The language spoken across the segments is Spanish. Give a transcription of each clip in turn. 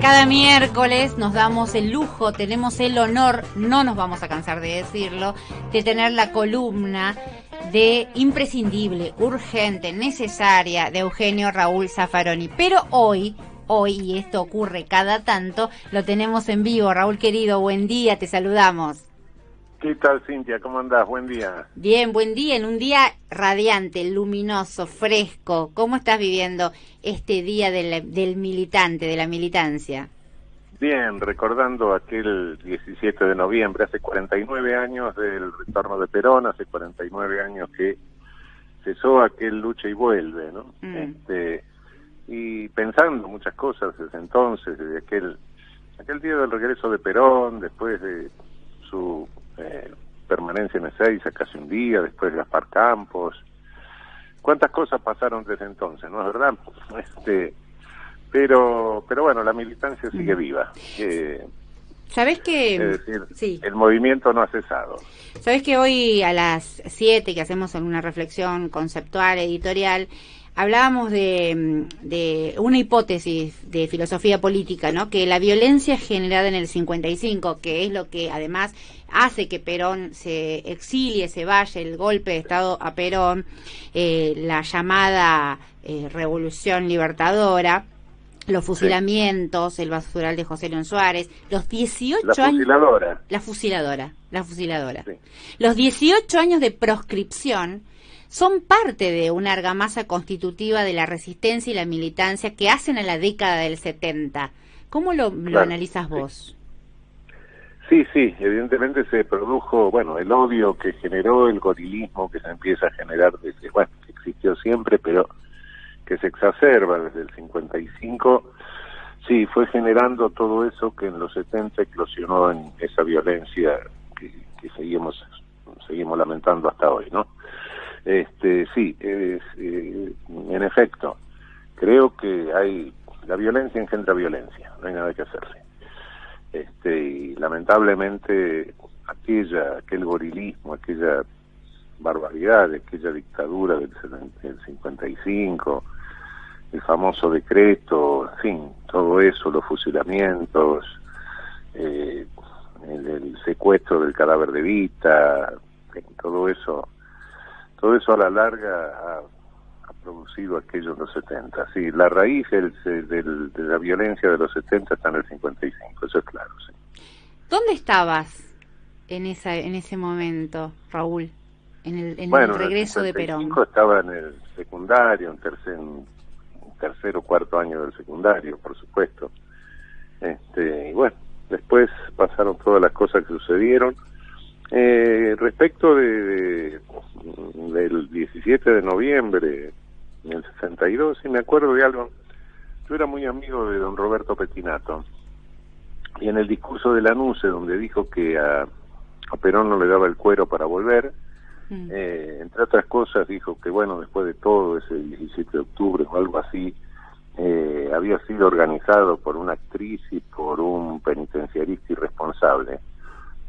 Cada miércoles nos damos el lujo, tenemos el honor, no nos vamos a cansar de decirlo, de tener la columna de imprescindible, urgente, necesaria de Eugenio Raúl Zaffaroni. Pero hoy, hoy, y esto ocurre cada tanto, lo tenemos en vivo. Raúl querido, buen día, te saludamos. ¿Qué tal, Cintia? ¿Cómo andás? Buen día. Bien, buen día. En un día radiante, luminoso, fresco. ¿Cómo estás viviendo este día del, del militante, de la militancia? Bien, recordando aquel 17 de noviembre, hace 49 años del retorno de Perón, hace 49 años que cesó aquel lucha y vuelve, ¿no? Mm. Este, y pensando muchas cosas desde entonces, desde aquel, aquel día del regreso de Perón, después de su permanencia en Ezeiza casi un día, después Gaspar Campos. ¿Cuántas cosas pasaron desde entonces, no es verdad? Este, pero, pero bueno, la militancia sigue viva. Eh, ¿Sabes que es decir, Sí. el movimiento no ha cesado. Sabes que hoy a las 7 que hacemos alguna reflexión conceptual, editorial, hablábamos de, de una hipótesis de filosofía política, ¿no? Que la violencia generada en el 55, que es lo que además hace que Perón se exilie, se vaya, el golpe de Estado a Perón, eh, la llamada eh, revolución libertadora, los fusilamientos, el basural de José León Suárez, los 18 La años... fusiladora. La fusiladora, la fusiladora. Sí. Los 18 años de proscripción son parte de una argamasa constitutiva de la resistencia y la militancia que hacen a la década del 70. ¿Cómo lo, lo Claro, analizas vos? Sí, sí, evidentemente se produjo, bueno, el odio que generó el gorilismo que se empieza a generar desde, bueno, que existió siempre, pero que se exacerba desde el 55, sí, fue generando todo eso que en los 70 eclosionó en esa violencia que, que seguimos seguimos lamentando hasta hoy, ¿no? Este, sí, eh, en efecto, creo que hay la violencia engendra violencia, no hay nada que hacerle. Este y lamentablemente aquella aquel gorilismo aquella barbaridad aquella dictadura del, seten- del 55 el famoso decreto en fin todo eso los fusilamientos eh, el, el secuestro del cadáver de Vita todo eso todo eso a la larga ha, ha producido aquello en los 70. Sí, la raíz del- del- de la violencia de los 70 está en el 55, eso es claro. Sí. ¿Dónde estabas en esa en ese momento, Raúl? En el, en bueno, el en regreso de Perón. 55 estaba en el secundario, en tercer, en tercer o cuarto año del secundario, por supuesto. Este, y bueno, después pasaron todas las cosas que sucedieron. Eh, respecto de, de- del 17 de noviembre del 62, sí me acuerdo de algo. Yo era muy amigo de don Roberto Petinato y en el discurso de Lanuse, donde dijo que a, a Perón no le daba el cuero para volver, Mm. eh, entre otras cosas dijo que bueno después de todo ese 17 de octubre o algo así eh, había sido organizado por una actriz y por un penitenciarista irresponsable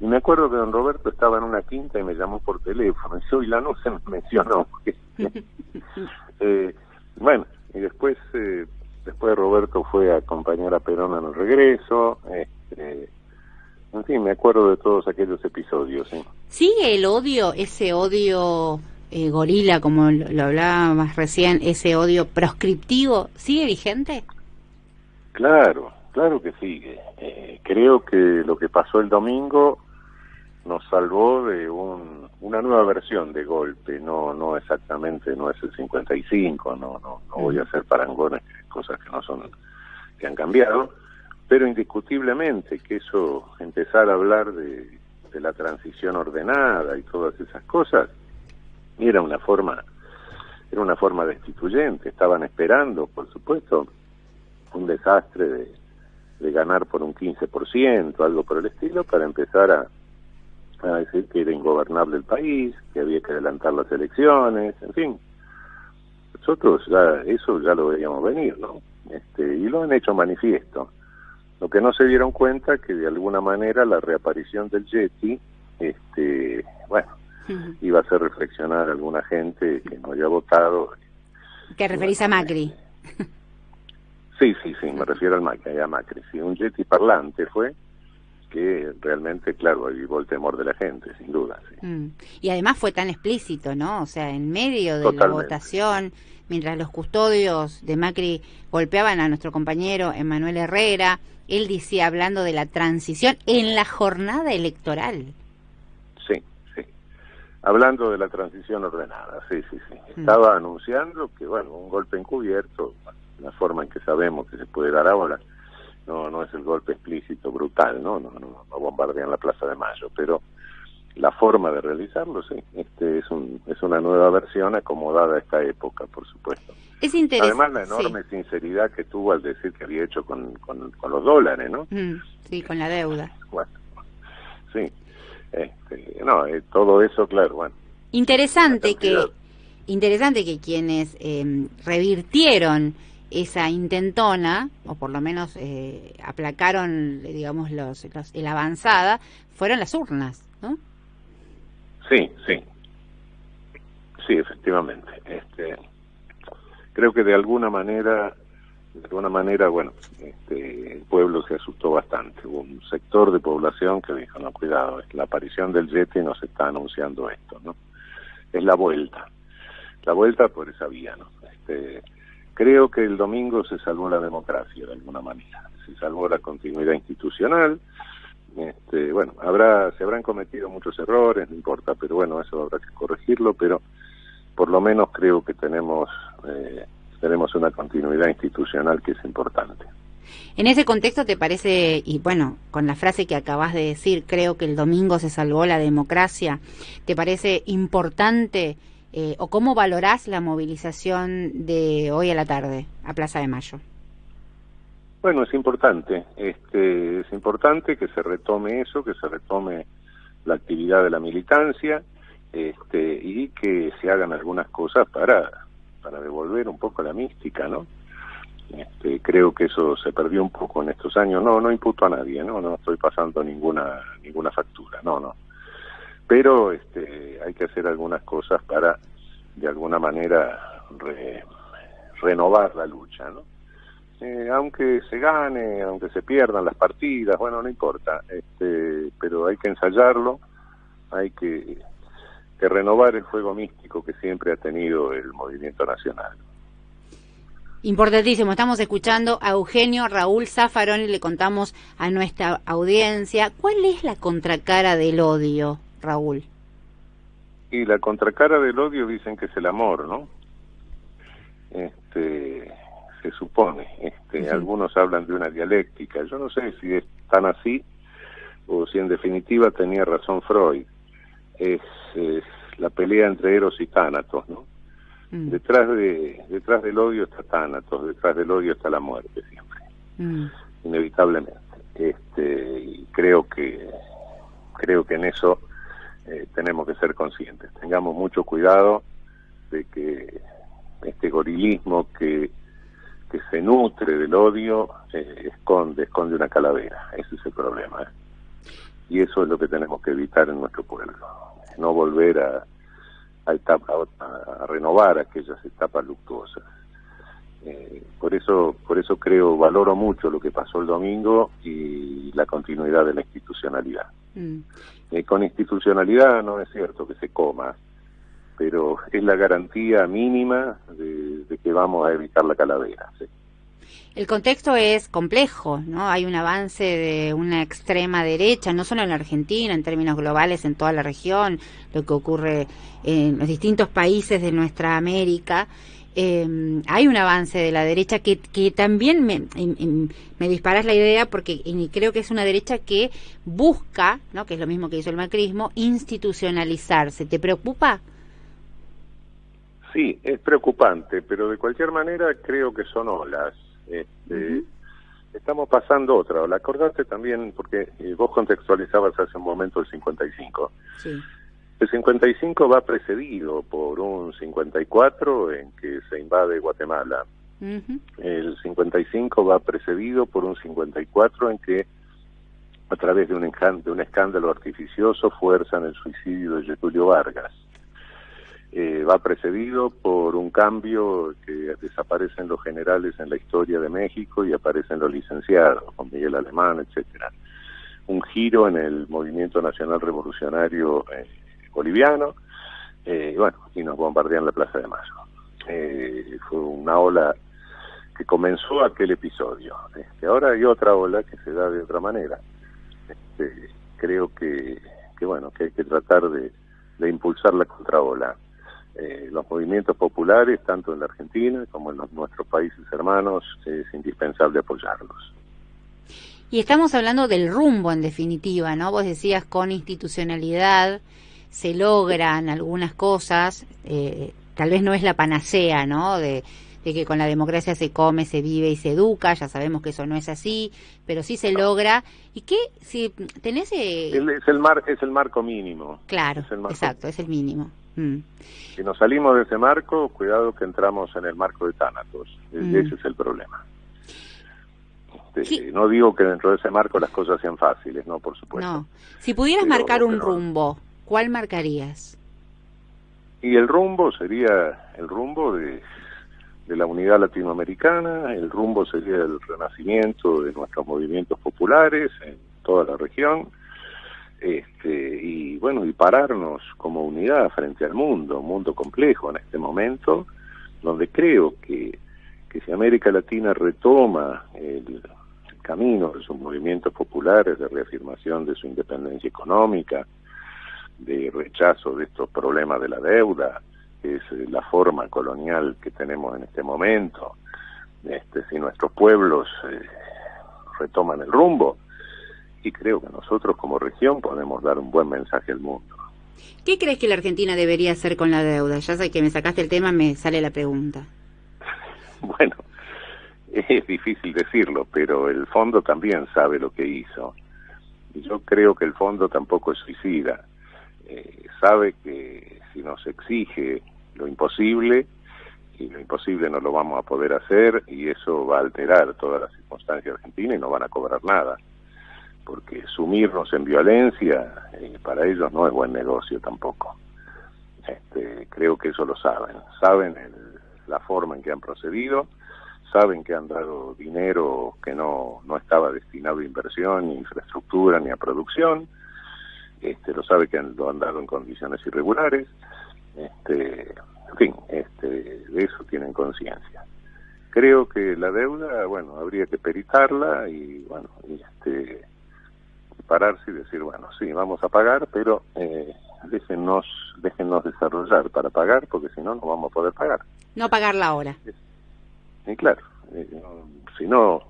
y me acuerdo que don Roberto estaba en una quinta y me llamó por teléfono y hoy la no se me mencionó Eh, bueno y después eh, después Roberto fue a acompañar a Perón en el regreso este, en fin me acuerdo de todos aquellos episodios. ¿Sigue el odio, ese odio eh, gorila, como lo, lo hablábamos recién, ese odio proscriptivo, sigue vigente? Claro, claro que sigue. Eh, creo que lo que pasó el domingo nos salvó de un, una nueva versión de golpe, no no exactamente, no es el 55, no no, no voy a hacer parangones, cosas que no son, que han cambiado, pero indiscutiblemente que eso, empezar a hablar de, de la transición ordenada y todas esas cosas, era una forma, era una forma destituyente, estaban esperando, por supuesto, un desastre de, de ganar por un 15%, algo por el estilo, para empezar a, a decir que era ingobernable el país, que había que adelantar las elecciones, en fin. Nosotros ya, eso ya lo veíamos venir, ¿no? Este, y lo han hecho manifiesto. Lo que no se dieron cuenta que de alguna manera la reaparición del Yeti, este, bueno, iba a hacer reflexionar a alguna gente que no haya votado Te referís a Macri. Sí, sí, sí, me refiero al Macri, a Macri. Sí, un Yeti parlante fue que realmente, claro, avivó el temor de la gente, sin duda. Mm. Y además fue tan explícito, ¿no? O sea, en medio de la votación, mientras los custodios de Macri golpeaban a nuestro compañero Emanuel Herrera, él decía, hablando de la transición en la jornada electoral. Sí, sí. Hablando de la transición ordenada, sí, sí, sí. Mm. Estaba anunciando que, bueno, un golpe encubierto, la forma en que sabemos que se puede dar ahora, no no es el golpe explícito brutal no no no, no bombardean la Plaza de Mayo pero la forma de realizarlo sí. Este es un es una nueva versión acomodada a esta época por supuesto. Es interesante además la enorme sinceridad que tuvo al decir que había hecho con, con, los dólares no mm, sí con la deuda. Bueno sí. Este, no eh, todo eso claro bueno. Interesante que interesante que quienes eh, revirtieron esa intentona, o por lo menos eh, aplacaron, digamos, los, la avanzada, fueron las urnas, ¿no? Sí, sí. Sí, efectivamente. Este, creo que de alguna manera, de alguna manera, bueno, este, el pueblo se asustó bastante. Hubo un sector de población que dijo, no, cuidado, la aparición del Yeti nos está anunciando esto, ¿no? Es la vuelta. La vuelta por esa vía, ¿no? Este, Creo que el domingo se salvó la democracia de alguna manera, se salvó la continuidad institucional. Este, bueno, habrá, se habrán cometido muchos errores, no importa, pero bueno, eso habrá que corregirlo, pero por lo menos creo que tenemos, eh, tenemos una continuidad institucional que es importante. En ese contexto, ¿te parece, y bueno, con la frase que acabas de decir, creo que el domingo se salvó la democracia, ¿te parece importante eh, o cómo valorás la movilización de hoy a la tarde a Plaza de Mayo? Bueno, es importante, este, es importante que se retome eso, que se retome la actividad de la militancia este, y que se hagan algunas cosas para, para devolver un poco la mística, ¿no? Este, creo que eso se perdió un poco en estos años. No, no imputo a nadie, no, no estoy pasando ninguna ninguna factura, no, no pero este, hay que hacer algunas cosas para de alguna manera renovar la lucha, ¿no? Eh, aunque se gane, aunque se pierdan las partidas, bueno, no importa, este, pero hay que ensayarlo, hay que, que renovar el juego místico que siempre ha tenido el movimiento nacional. Importantísimo, estamos escuchando a Eugenio Raúl Zafarón y le contamos a nuestra audiencia cuál es la contracara del odio. Raúl? Y la contracara del odio dicen que es el amor, ¿no? Este, se supone. Este, Algunos hablan de una dialéctica. Yo no sé si es tan así o si en definitiva tenía razón Freud. Es, la pelea entre Eros y Tánatos, ¿no? Mm. Detrás de detrás del odio está Tánatos, detrás del odio está la muerte siempre, mm. inevitablemente. Este, y creo que creo que en eso eh, tenemos que ser conscientes. Tengamos mucho cuidado de que este gorilismo que, que se nutre del odio eh, esconde, esconde una calavera. Ese es el problema. ¿eh? Y eso es lo que tenemos que evitar en nuestro pueblo. No volver a, a, etapa, a, renovar aquellas etapas luctuosas. Por eso por eso creo valoro mucho lo que pasó el domingo y la continuidad de la institucionalidad mm. Eh, con institucionalidad no es cierto que se coma, pero es la garantía mínima de, que vamos a evitar la calavera. El contexto es complejo, ¿no? Hay un avance de una extrema derecha, no solo en la Argentina, en términos globales, en toda la región, lo que ocurre en los distintos países de nuestra América eh, hay un avance de la derecha que, que también me, me disparas la idea porque creo que es una derecha que busca, ¿no? que es lo mismo que hizo el macrismo, institucionalizarse. ¿Te preocupa? Sí, es preocupante, pero de cualquier manera creo que son olas. Este, Estamos pasando otra ola. Acordaste también, porque eh, vos contextualizabas hace un momento el 55. Sí. El 55 va precedido por un 54 en que se invade Guatemala. El 55 va precedido por un 54 en que a través de un, de un escándalo artificioso fuerzan el suicidio de Getulio Vargas. eh, va precedido por un cambio que desaparecen los generales en la historia de México y aparecen los licenciados, con Miguel Alemán, etcétera. Un giro en el movimiento nacional revolucionario eh, boliviano, eh, y bueno, y nos bombardean la Plaza de Mayo. Eh, fue una ola que comenzó aquel episodio. Este, ahora hay otra ola que se da de otra manera. Este, creo que, que, bueno, que hay que tratar de, de impulsar la contraola. Eh, los movimientos populares, tanto en la Argentina como en nuestros países hermanos, es indispensable apoyarlos. Y estamos hablando del rumbo, en definitiva, ¿no? Vos decías con institucionalidad se logran algunas cosas, eh, tal vez no es la panacea, ¿no? De, de que con la democracia se come, se vive y se educa, ya sabemos que eso no es así, pero sí se logra. ¿Y qué? Si tenés... Eh... Es, el mar, es el marco mínimo. Claro, es el marco exacto, es el mínimo. Mm. Si nos salimos de ese marco, cuidado que entramos en el marco de Tánatos. Mm. Ese es el problema. Este, no digo que dentro de ese marco las cosas sean fáciles, no, por supuesto. No. Si pudieras pero, marcar un pero... rumbo, ¿cuál marcarías? Y el rumbo sería el rumbo de, la unidad latinoamericana, el rumbo sería el renacimiento de nuestros movimientos populares en toda la región, este, y bueno, y pararnos como unidad frente al mundo, un mundo complejo en este momento, donde creo que, que si América Latina retoma el camino de sus movimientos populares, de reafirmación de su independencia económica, de rechazo de estos problemas de la deuda, que es la forma colonial que tenemos en este momento, este, si nuestros pueblos eh, retoman el rumbo, y creo que nosotros como región podemos dar un buen mensaje al mundo. ¿Qué crees que la Argentina debería hacer con la deuda? Ya sé que me sacaste el tema, me sale la pregunta. bueno, es difícil decirlo, pero el fondo también sabe lo que hizo. Yo creo que el fondo tampoco es suicida. Eh, sabe que si nos exige lo imposible, y lo imposible no lo vamos a poder hacer, y eso va a alterar toda la circunstancia argentina y no van a cobrar nada porque sumirnos en violencia eh, para ellos no es buen negocio tampoco. Este, creo que eso lo saben, saben el, la forma en que han procedido, saben que han dado dinero que no, no estaba destinado a inversión, ni infraestructura, ni a producción, este, lo sabe que han, lo han dado en condiciones irregulares, este, en fin, este, de eso tienen conciencia. Creo que la deuda, bueno, habría que peritarla y, bueno, y este, pararse y decir, bueno, sí, vamos a pagar, pero eh, déjennos, déjennos desarrollar para pagar, porque si no, no vamos a poder pagar. No pagarla ahora. Y claro, eh, si no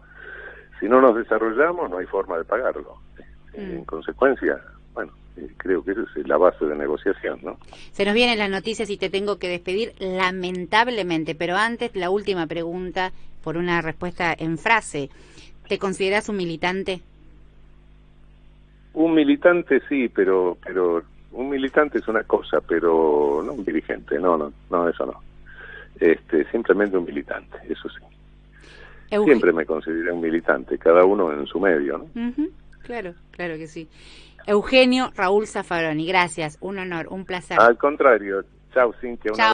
si no nos desarrollamos, no hay forma de pagarlo. Mm. En consecuencia, creo que esa es la base de negociación, ¿no? Se nos vienen las noticias y te tengo que despedir lamentablemente, pero antes la última pregunta por una respuesta en frase. ¿Te consideras un militante? Un militante sí, pero pero un militante es una cosa, pero no un dirigente, no, no, no, eso no. Este, simplemente un militante, eso sí. Siempre me consideré un militante, cada uno en su medio, ¿no? Uh -huh. Claro, claro que sí. Eugenio Raúl Zaffaroni, gracias, un honor, un placer. Al contrario, chao Cintia.